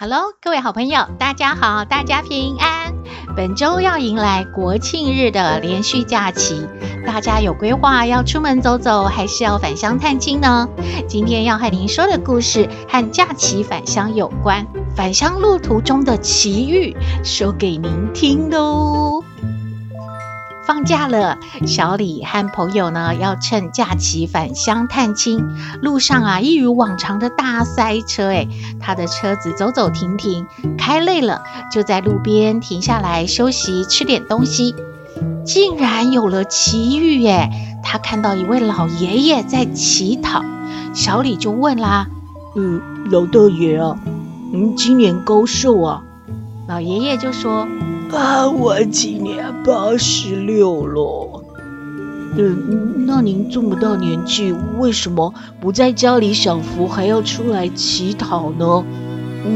Hello，各位好朋友，大家好，大家平安。本周要迎来国庆日的连续假期，大家有规划要出门走走，还是要返乡探亲呢？今天要和您说的故事和假期返乡有关，返乡路途中的奇遇，说给您听哦。放假了，小李和朋友呢要趁假期返乡探亲。路上啊，一如往常的大塞车，诶，他的车子走走停停，开累了就在路边停下来休息，吃点东西。竟然有了奇遇，诶，他看到一位老爷爷在乞讨。小李就问啦：“嗯，老大爷啊，您今年高寿啊？”老爷爷就说。啊，我今年八十六了。嗯，那您这么大年纪，为什么不在家里享福，还要出来乞讨呢？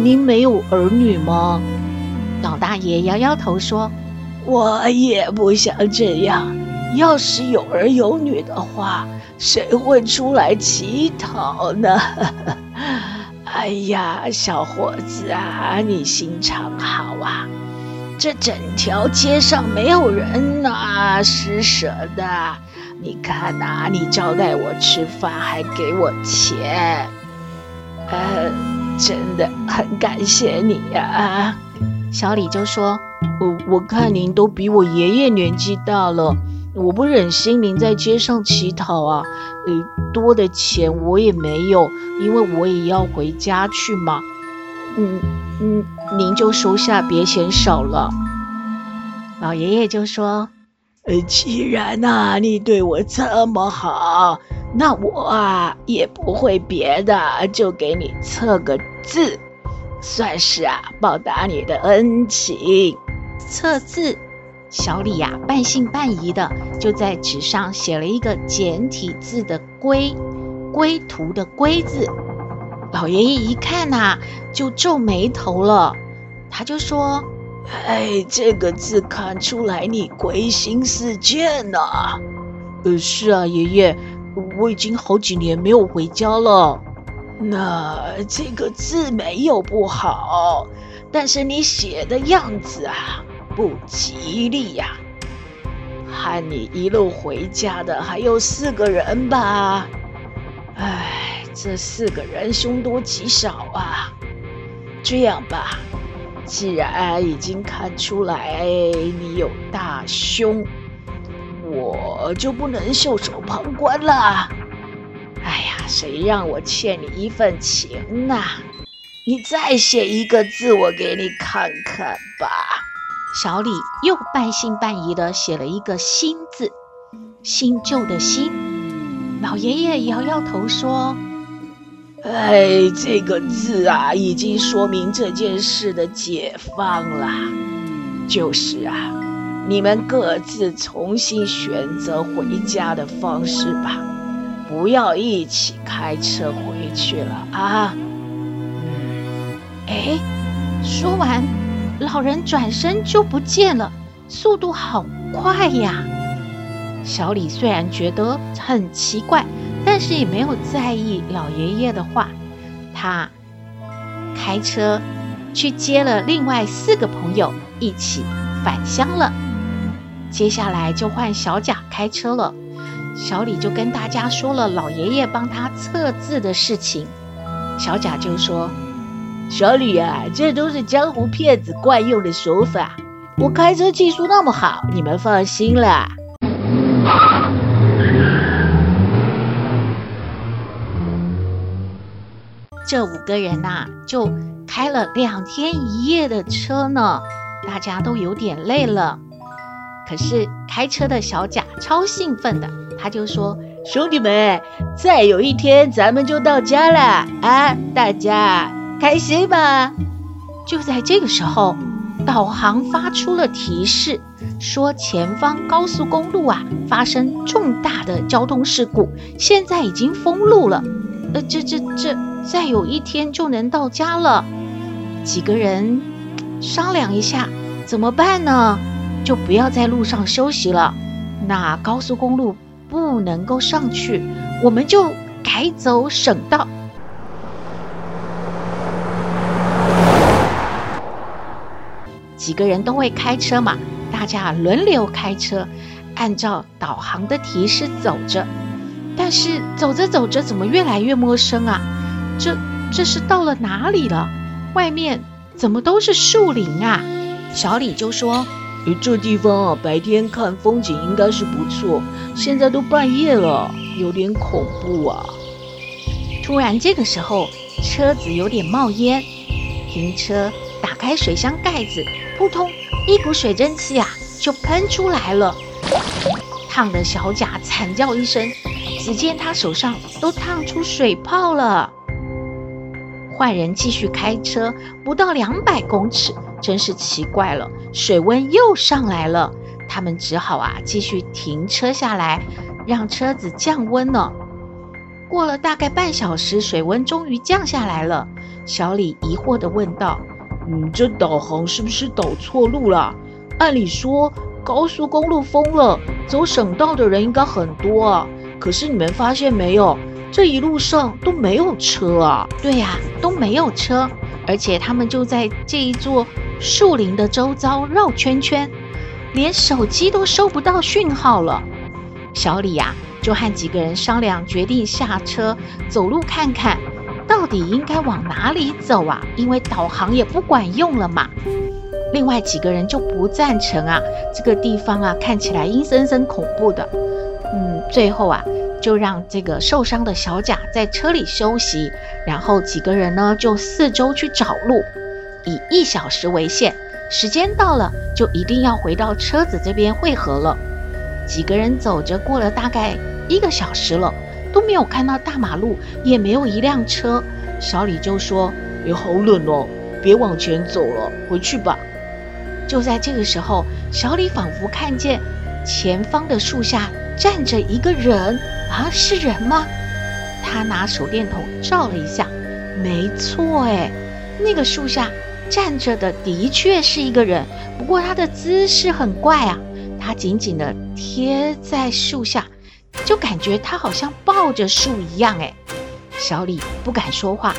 您没有儿女吗？老大爷摇摇头说：“我也不想这样。要是有儿有女的话，谁会出来乞讨呢？”哎呀，小伙子啊，你心肠好啊。这整条街上没有人呐，施舍的。你看呐，你招待我吃饭还给我钱，呃，真的很感谢你呀。小李就说：“我我看您都比我爷爷年纪大了，我不忍心您在街上乞讨啊。呃，多的钱我也没有，因为我也要回家去嘛。嗯嗯。”您就收下，别嫌少了。老爷爷就说：“呃，既然呐、啊，你对我这么好，那我啊也不会别的，就给你测个字，算是啊报答你的恩情。”测字，小李呀、啊、半信半疑的就在纸上写了一个简体字的“归”，归途的“归”字。老爷爷一看呐、啊，就皱眉头了。他就说：“哎，这个字看出来你归心似箭呐。呃，是啊，爷爷，我已经好几年没有回家了。那这个字没有不好，但是你写的样子啊，不吉利呀。和你一路回家的还有四个人吧？哎，这四个人凶多吉少啊。这样吧。”既然已经看出来你有大凶，我就不能袖手旁观了。哎呀，谁让我欠你一份情呢？你再写一个字，我给你看看吧。小李又半信半疑的写了一个“新”字，新旧的“新”。老爷爷摇摇头说。哎，这个字啊，已经说明这件事的解放了。就是啊，你们各自重新选择回家的方式吧，不要一起开车回去了啊。嗯，哎，说完，老人转身就不见了，速度好快呀。小李虽然觉得很奇怪。但是也没有在意老爷爷的话，他开车去接了另外四个朋友一起返乡了。接下来就换小贾开车了。小李就跟大家说了老爷爷帮他测字的事情。小贾就说：“小李啊，这都是江湖骗子惯用的手法。我开车技术那么好，你们放心啦。”这五个人呐、就开了两天一夜的车呢，大家都有点累了。可是开车的小贾超兴奋的，他就说：“兄弟们，再有一天咱们就到家了啊！大家开心吧？”就在这个时候，导航发出了提示，说前方高速公路啊发生重大的交通事故，现在已经封路了。呃，这这这，再有一天就能到家了。几个人商量一下，怎么办呢？就不要在路上休息了。那高速公路不能够上去，我们就改走省道。几个人都会开车嘛，大家轮流开车，按照导航的提示走着。但是走着走着，怎么越来越陌生啊？这这是到了哪里了？外面怎么都是树林啊？小李就说：“这地方啊，白天看风景应该是不错，现在都半夜了，有点恐怖啊。”突然这个时候，车子有点冒烟，停车，打开水箱盖子。扑通！一股水蒸气啊，就喷出来了，烫的小贾惨叫一声。只见他手上都烫出水泡了。坏人继续开车，不到两百公尺，真是奇怪了，水温又上来了。他们只好啊，继续停车下来，让车子降温了。过了大概半小时，水温终于降下来了。小李疑惑地问道。嗯，这导航是不是导错路了？按理说高速公路封了，走省道的人应该很多啊。可是你们发现没有，这一路上都没有车啊。对呀，都没有车，而且他们就在这一座树林的周遭绕圈圈，连手机都收不到讯号了。小李呀，就和几个人商量，决定下车走路看看。到底应该往哪里走啊？因为导航也不管用了嘛。另外几个人就不赞成啊，这个地方啊看起来阴森森恐怖的。嗯，最后啊就让这个受伤的小贾在车里休息，然后几个人呢就四周去找路，以一小时为限，时间到了就一定要回到车子这边汇合了。几个人走着过了大概一个小时了。都没有看到大马路，也没有一辆车。小李就说：“也好冷哦，别往前走了，回去吧。”就在这个时候，小李仿佛看见前方的树下站着一个人啊，是人吗？他拿手电筒照了一下，没错，哎，那个树下站着的的确是一个人，不过他的姿势很怪啊，他紧紧地贴在树下。就感觉他好像抱着树一样，哎，小李不敢说话，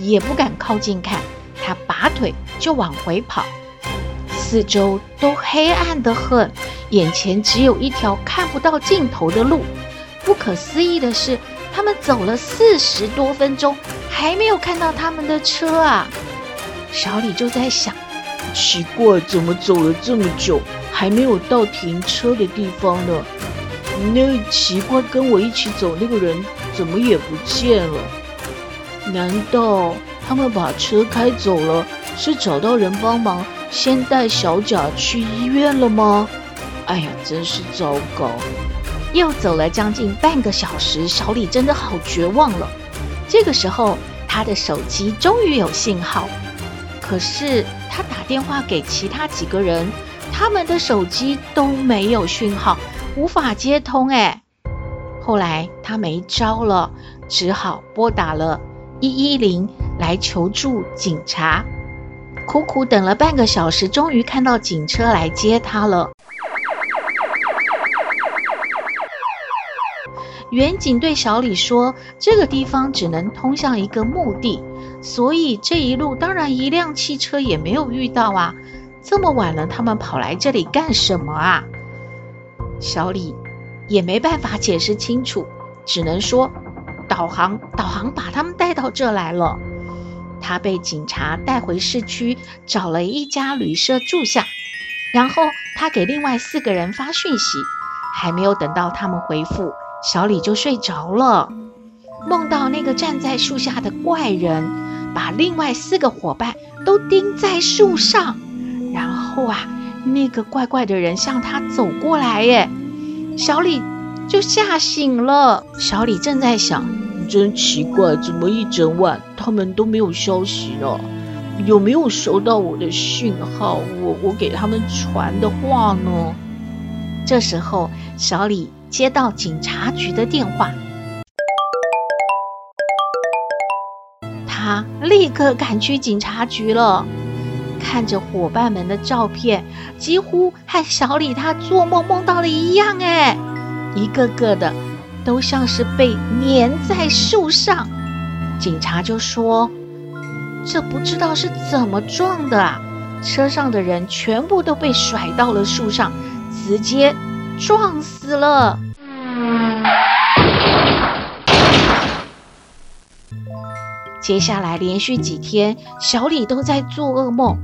也不敢靠近看，他拔腿就往回跑，四周都黑暗得很，眼前只有一条看不到尽头的路。不可思议的是，他们走了四十多分钟，还没有看到他们的车啊！小李就在想，奇怪，怎么走了这么久，还没有到停车的地方呢？那奇怪，跟我一起走那个人怎么也不见了？难道他们把车开走了，是找到人帮忙，先带小贾去医院了吗？哎呀，真是糟糕！又走了将近半个小时，小李真的好绝望了。这个时候，他的手机终于有信号，可是他打电话给其他几个人，他们的手机都没有讯号。无法接通哎，后来他没招了，只好拨打了一一零来求助警察。苦苦等了半个小时，终于看到警车来接他了。远警对小李说：“这个地方只能通向一个墓地，所以这一路当然一辆汽车也没有遇到啊。这么晚了，他们跑来这里干什么啊？”小李也没办法解释清楚，只能说导航导航把他们带到这来了。他被警察带回市区，找了一家旅社住下，然后他给另外四个人发讯息，还没有等到他们回复，小李就睡着了，梦到那个站在树下的怪人，把另外四个伙伴都钉在树上，然后啊。那个怪怪的人向他走过来，耶，小李就吓醒了。小李正在想，真奇怪，怎么一整晚他们都没有消息呢？有没有收到我的讯号？我我给他们传的话呢？这时候，小李接到警察局的电话，他立刻赶去警察局了。看着伙伴们的照片，几乎和小李他做梦梦到的一样，哎，一个个的都像是被粘在树上。警察就说：“这不知道是怎么撞的啊，车上的人全部都被甩到了树上，直接撞死了。”接下来连续几天，小李都在做噩梦。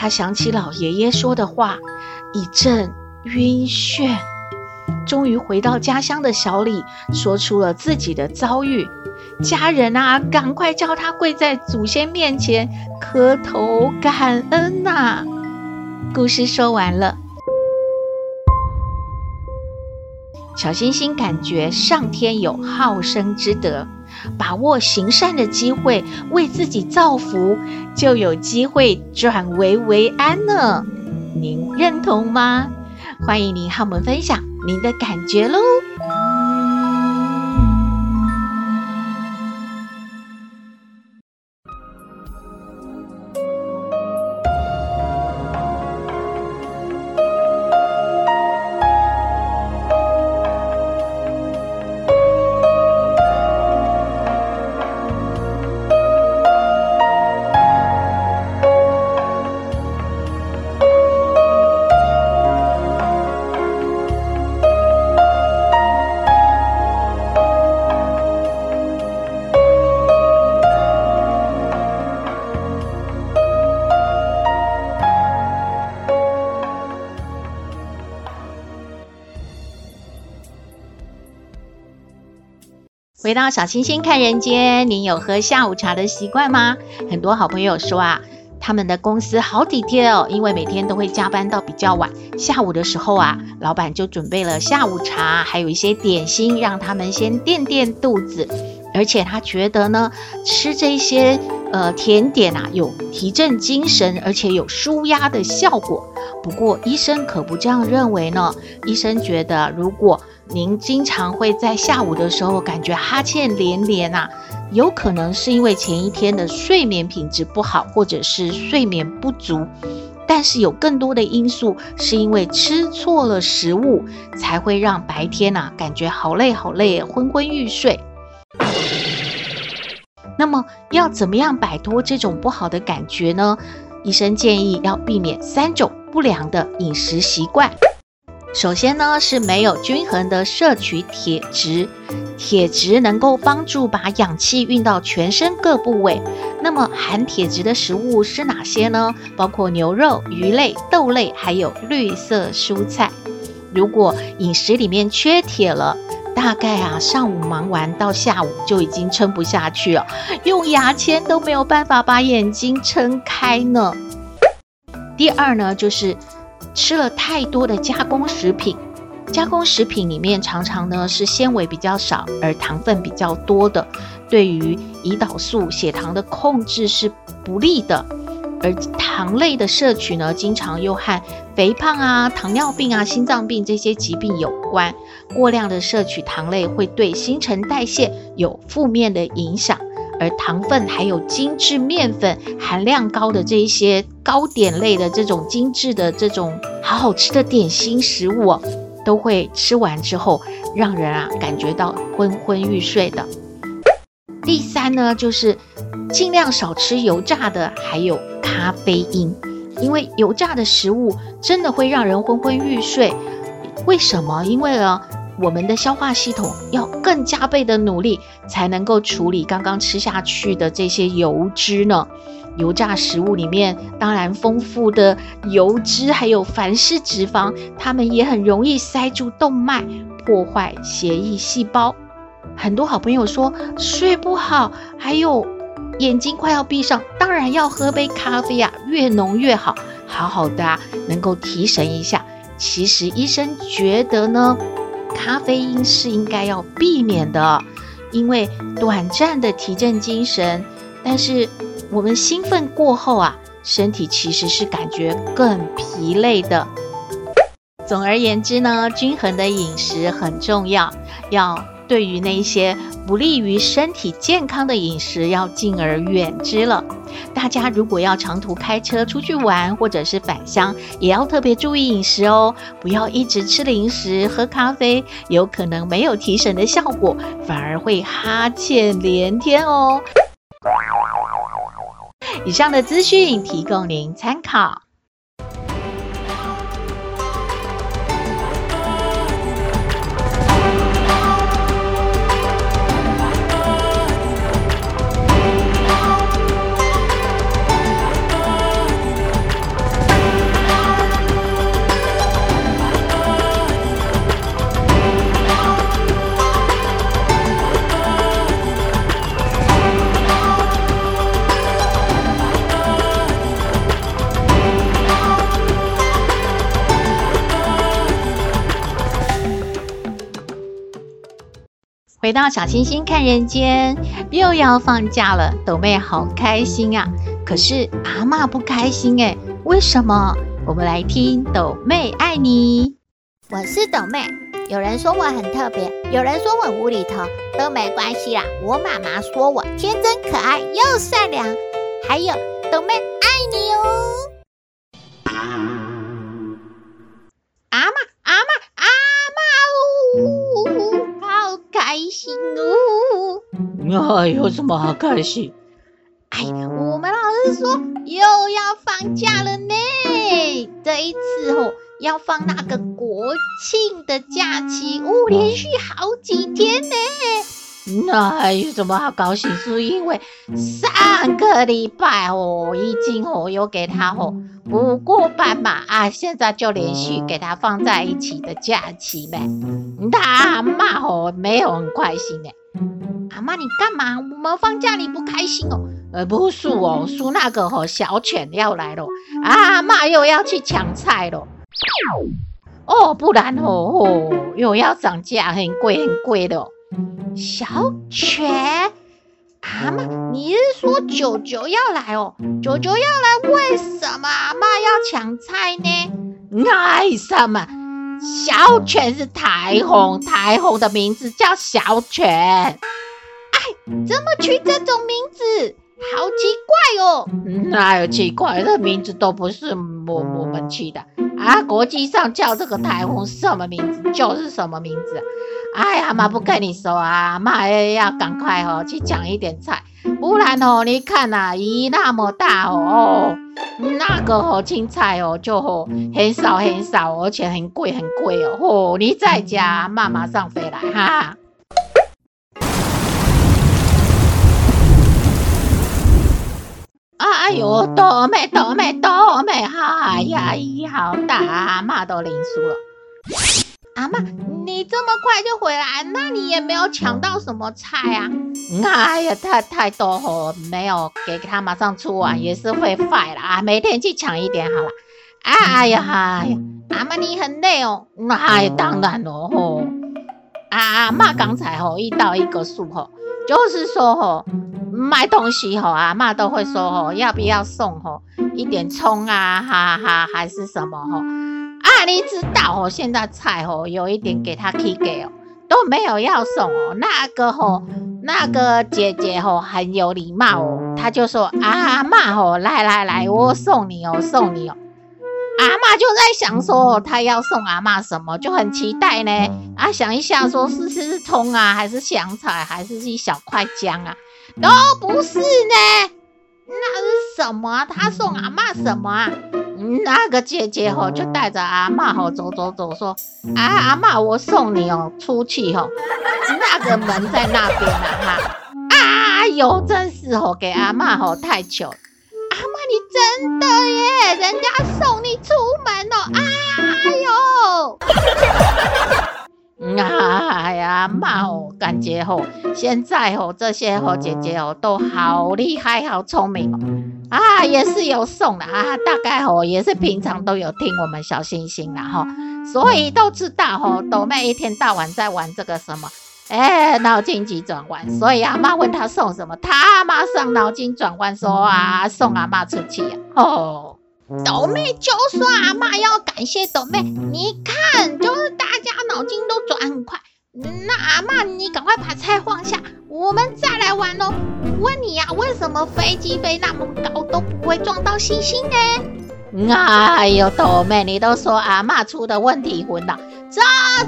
他想起老爷爷说的话，一阵晕眩。终于回到家乡的小李说出了自己的遭遇。家人啊，赶快叫他跪在祖先面前磕头感恩呐、故事说完了。小星星感觉上天有好生之德。把握行善的机会，为自己造福，就有机会转危为安呢。您认同吗？欢迎您和我们分享您的感觉喽。回到小星星看人间，您有喝下午茶的习惯吗？很多好朋友说啊，他们的公司好体贴哦，因为每天都会加班到比较晚，下午的时候啊，老板就准备了下午茶，还有一些点心，让他们先垫垫肚子。而且他觉得呢，吃这些呃甜点啊，有提振精神，而且有舒压的效果。不过医生可不这样认为呢，医生觉得如果您经常会在下午的时候感觉哈欠连连啊，有可能是因为前一天的睡眠品质不好，或者是睡眠不足。但是有更多的因素是因为吃错了食物，才会让白天啊感觉好累好累，昏昏欲睡。那么要怎么样摆脱这种不好的感觉呢？医生建议要避免三种不良的饮食习惯。首先呢，是没有均衡的摄取铁质，铁质能够帮助把氧气运到全身各部位。那么含铁质的食物是哪些呢？包括牛肉、鱼类、豆类，还有绿色蔬菜。如果饮食里面缺铁了，大概啊上午忙完到下午就已经撑不下去了，用牙签都没有办法把眼睛撑开呢。第二呢，就是。吃了太多的加工食品，加工食品里面常常呢是纤维比较少，而糖分比较多的，对于胰岛素、血糖的控制是不利的。而糖类的摄取呢，经常又和肥胖啊、糖尿病啊、心脏病这些疾病有关。过量的摄取糖类会对新陈代谢有负面的影响。而糖分还有精致面粉含量高的这一些糕点类的这种精致的这种好好吃的点心食物哦，都会吃完之后让人啊感觉到昏昏欲睡的。第三呢，就是尽量少吃油炸的，还有咖啡因，因为油炸的食物真的会让人昏昏欲睡。为什么？因为呢，我们的消化系统要更加倍的努力，才能够处理刚刚吃下去的这些油脂呢。油炸食物里面当然丰富的油脂，还有反式脂肪，它们也很容易塞住动脉，破坏血液细胞。很多好朋友说睡不好，还有眼睛快要闭上，当然要喝杯咖啡啊，越浓越好，好好的啊，能够提神一下。其实医生觉得呢。咖啡因是应该要避免的，因为短暂的提振精神，但是我们兴奋过后啊，身体其实是感觉更疲累的。总而言之呢，均衡的饮食很重要，要对于那些不利于身体健康的饮食要敬而远之了。大家如果要长途开车出去玩，或者是返乡，也要特别注意饮食哦，不要一直吃零食、喝咖啡，有可能没有提神的效果，反而会哈欠连天哦。以上的资讯提供您参考。回到小星星看人间，又要放假了，豆妹好开心啊！可是阿嬷不开心哎，为什么？我们来听豆妹爱你。我是豆妹，有人说我很特别，有人说我无厘头，都没关系啦。我妈妈说我天真可爱又善良，还有豆妹爱你哦。阿妈，阿嬷，开心哦！那有什么好开心？哎呀，我们老师说又要放假了呢。这一次哦，要放那个国庆的假期哦，连续好几天呢。那有什么好高兴？是因为上个礼拜哦，已经哦有给他哦补过班嘛啊，现在就连续给他放在一起的假期呗。他阿嬷哦没有很开心呢。阿妈你干嘛？我们放假你不开心哦？呃不是哦，是那个哦小犬要来了，阿妈又要去抢菜了。哦，不然哦哦又要涨价，很贵很贵的。小犬，阿妈，你是说九九要来哦？九九要来，为什么阿嬷要抢菜呢？为什么？小犬是台红，台红的名字叫小犬。哎，怎么取这种名字？好奇怪哦！哪有奇怪？这名字都不是我我们起的啊！国际上叫这个台风什么名字就是什么名字。哎呀妈，不跟你说啊，妈要赶快哦去抢一点菜，不然哦，你看呐、啊，鱼那么大哦，那个哦青菜哦就哦很少很少，而且很贵很贵哦。哦，你在家，妈马上回来哈。哎呦，倒霉倒霉倒霉，哎呀，雨好大，妈都淋湿了。阿妈，你这么快就回来，那你也没有抢到什么菜啊？哎呀，太太多哦，没有给他马上出完，也是会坏了啊。每天去抢一点好了。哎呀，哎呀，阿妈你很累哦。那当然了吼。阿妈刚才吼遇到一个树吼，就是说吼卖东西吼，阿嬷都会说吼要不要送吼一点葱啊，哈哈，还是什么吼。啊，你知道哦，现在菜吼有一点给他起价哦，都没有要送哦。那个吼，那个姐姐吼很有礼貌哦，她就说阿嬷吼，来来来，我送你哦，送你哦。阿嬷就在想说，她要送阿嬷什么，就很期待呢。啊，想一下说是是葱啊，还是香菜，还是一小块姜啊？都不是呢，那是什么？他送阿嬷什么啊？那个姐姐吼就带着阿嬷吼走走走，说啊阿嬷，我送你哦出去吼，那个门在那边呢哈。哎哟，真是吼给阿嬷吼太糗了。阿嬷你真的耶，人家送你出门哦。哎哟。哎呀妈哦，感觉吼，现在吼这些吼姐姐哦。都好厉害，好聪明哦，啊也是有送的啊，大概吼也是平常都有听我们小星星啦哈，所以都知道吼，豆妹一天到晚在玩这个什么哎，脑筋急转弯。所以阿妈问他送什么，他马上脑筋转弯说啊，送阿妈出去呀。哦，斗妹就说阿妈要感谢斗妹，你看，就是大家脑筋都转很快。那阿妈，你赶快把菜放下，我们再来玩喽。问你呀、啊，为什么飞机飞那么高都不会撞到星星呢？哎呦，豆妹，你都说阿妈出的问题昏脑，这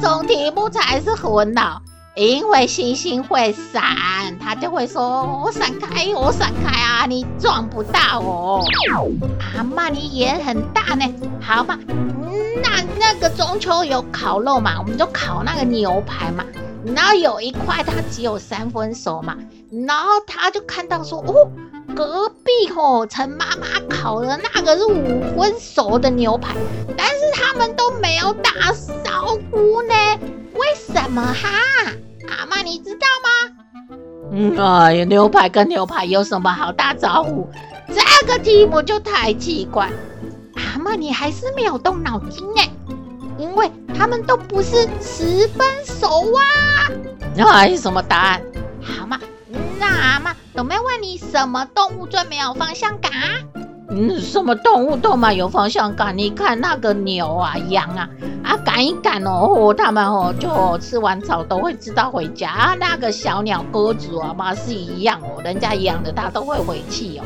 种题目才是昏脑。因为星星会闪，他就会说：“我闪开，我闪开啊，你撞不到我。”阿妈，你也很大呢。好嘛。那那个中秋有烤肉嘛，我们就烤那个牛排嘛。然后有一块它只有三分熟嘛，然后他就看到说，哦，隔壁吼陈妈妈烤的那个是五分熟的牛排，但是他们都没有打招呼呢，为什么哈？哎呀，牛排跟牛排有什么好打招呼？这个题目就太奇怪。阿妈，你还是没有动脑筋哎，因为他们都不是十分熟啊。那是什么答案？好嘛，那阿妈，有没有问你，什么动物最没有方向感啊？嗯，什么动物都蛮有方向感。你看那个牛啊、羊啊，啊赶一赶哦，他们哦就吃完草都会知道回家啊。那个小鸟、鸽子啊嘛是一样哦，人家养的它都会回去哦。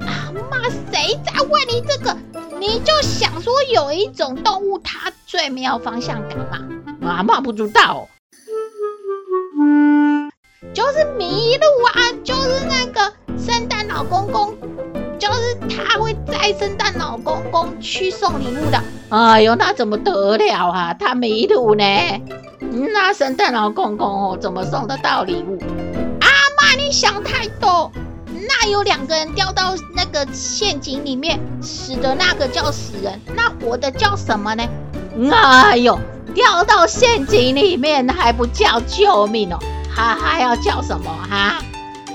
啊妈，谁在问你这个？你就想说有一种动物它最没有方向感嘛？啊妈不知道，就是麋鹿啊，就是那个圣诞老公公，就是他会载圣诞老公公去送礼物的。哎呦，那怎么得了啊？他迷路呢？那圣诞老公公哦，怎么送得到礼物？阿妈，你想太多。那有两个人掉到那个陷阱里面，死的那个叫死人，那活的叫什么呢？哎呦，掉到陷阱里面还不叫救命哦，还还要叫什么哈？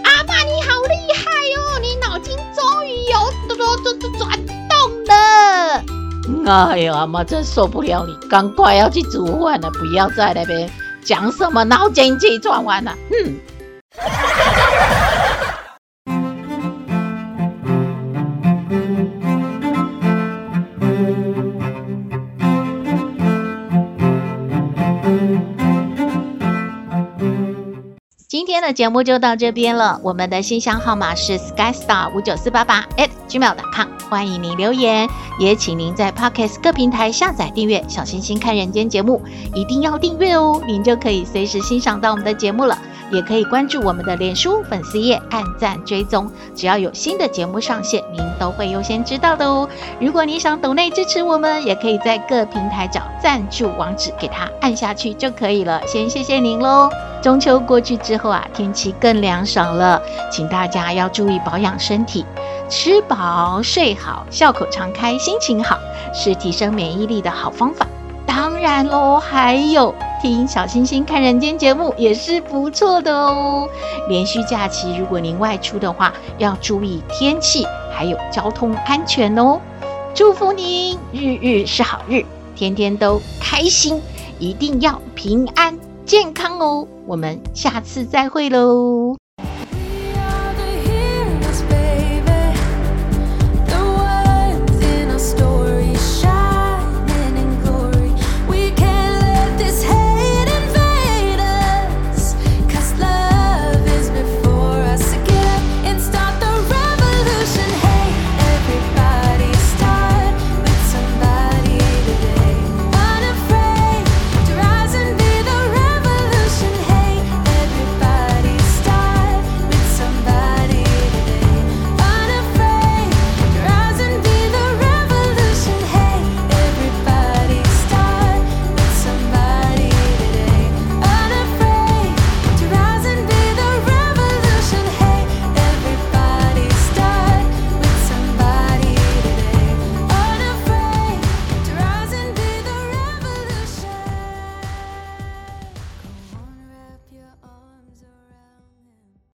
阿妈你好厉终于有转转转动了。哎呀，阿妈真受不了你，赶快要去煮饭了，不要在那边讲什么脑筋急转弯了，嗯。今天的节目就到这边了。我们的信箱号码是 skystar 五九四八八 at gmail.com，欢迎您留言，也请您在 Podcast 各平台下载订阅《小星星看人间》节目，一定要订阅哦，您就可以随时欣赏到我们的节目了。也可以关注我们的脸书粉丝页，按赞追踪，只要有新的节目上线，您都会优先知道的哦。如果你想抖内支持我们，也可以在各平台找赞助网址，给它按下去就可以了。先谢谢您喽。中秋过去之后啊，天气更凉爽了，请大家要注意保养身体，吃饱睡好，笑口常开，心情好，是提升免疫力的好方法。当然喽，还有。听小星星看人间节目也是不错的哦。连续假期，如果您外出的话，要注意天气还有交通安全哦。祝福您日日是好日，天天都开心，一定要平安健康哦。我们下次再会喽。